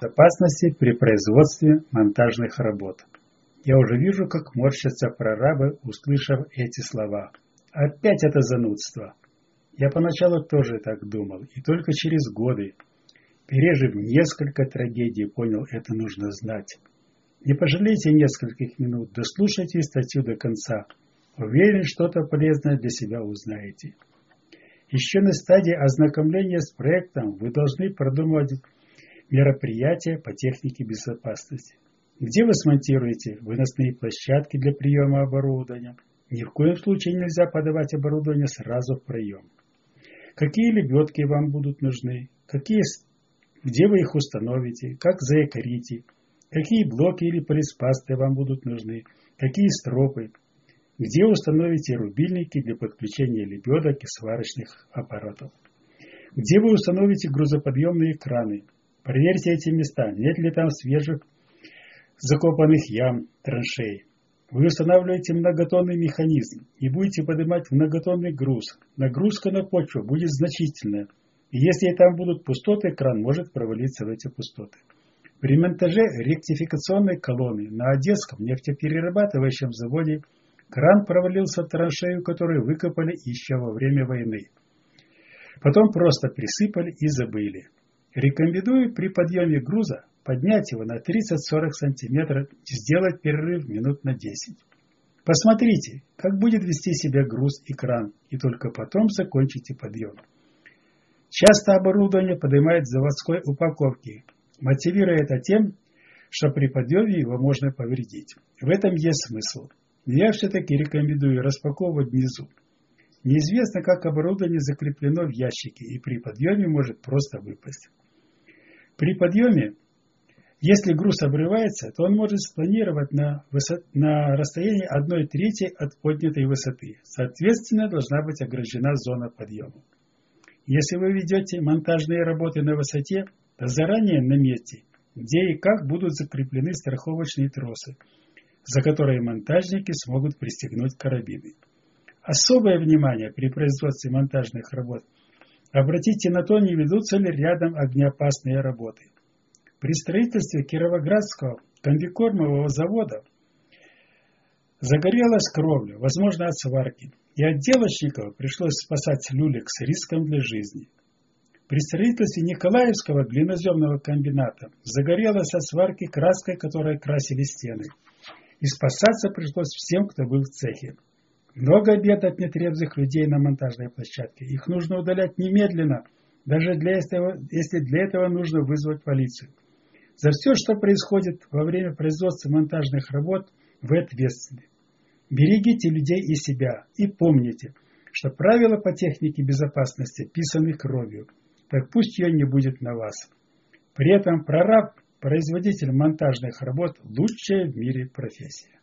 безопасности при производстве монтажных работ. Я уже вижу, как морщатся прорабы, услышав эти слова. Опять это занудство. Я поначалу тоже так думал, и только через годы, пережив несколько трагедий, понял, это нужно знать. Не пожалейте нескольких минут, дослушайте статью до конца. Уверен, что-то полезное для себя узнаете. Еще на стадии ознакомления с проектом вы должны продумывать мероприятия по технике безопасности. Где вы смонтируете выносные площадки для приема оборудования? Ни в коем случае нельзя подавать оборудование сразу в проем. Какие лебедки вам будут нужны? Какие, где вы их установите? Как заякорите? Какие блоки или полиспасты вам будут нужны? Какие стропы? Где установите рубильники для подключения лебедок и сварочных аппаратов? Где вы установите грузоподъемные краны? Проверьте эти места, нет ли там свежих закопанных ям, траншей. Вы устанавливаете многотонный механизм и будете поднимать многотонный груз. Нагрузка на почву будет значительная. И если там будут пустоты, кран может провалиться в эти пустоты. При монтаже ректификационной колонны на Одесском нефтеперерабатывающем заводе кран провалился в траншею, которую выкопали еще во время войны. Потом просто присыпали и забыли. Рекомендую при подъеме груза поднять его на 30-40 сантиметров и сделать перерыв минут на 10. Посмотрите, как будет вести себя груз и кран, и только потом закончите подъем. Часто оборудование поднимает заводской упаковки, мотивируя это тем, что при подъеме его можно повредить. В этом есть смысл. Я все-таки рекомендую распаковывать внизу. Неизвестно, как оборудование закреплено в ящике и при подъеме может просто выпасть. При подъеме, если груз обрывается, то он может спланировать на, высот, на расстоянии 1 трети от поднятой высоты. Соответственно, должна быть ограждена зона подъема. Если вы ведете монтажные работы на высоте, то заранее наметьте, где и как будут закреплены страховочные тросы, за которые монтажники смогут пристегнуть карабины. Особое внимание при производстве монтажных работ – Обратите на то, не ведутся ли рядом огнеопасные работы. При строительстве Кировоградского комбикормового завода загорелась кровля, возможно, от сварки, и отделочников пришлось спасать люлек с риском для жизни. При строительстве Николаевского глиноземного комбината загорелась от сварки краской, которой красили стены. И спасаться пришлось всем, кто был в цехе. Много бед от нетрезвых людей на монтажной площадке. Их нужно удалять немедленно, даже для этого, если для этого нужно вызвать полицию. За все, что происходит во время производства монтажных работ, вы ответственны. Берегите людей и себя и помните, что правила по технике безопасности писаны кровью, так пусть ее не будет на вас. При этом прораб, производитель монтажных работ – лучшая в мире профессия.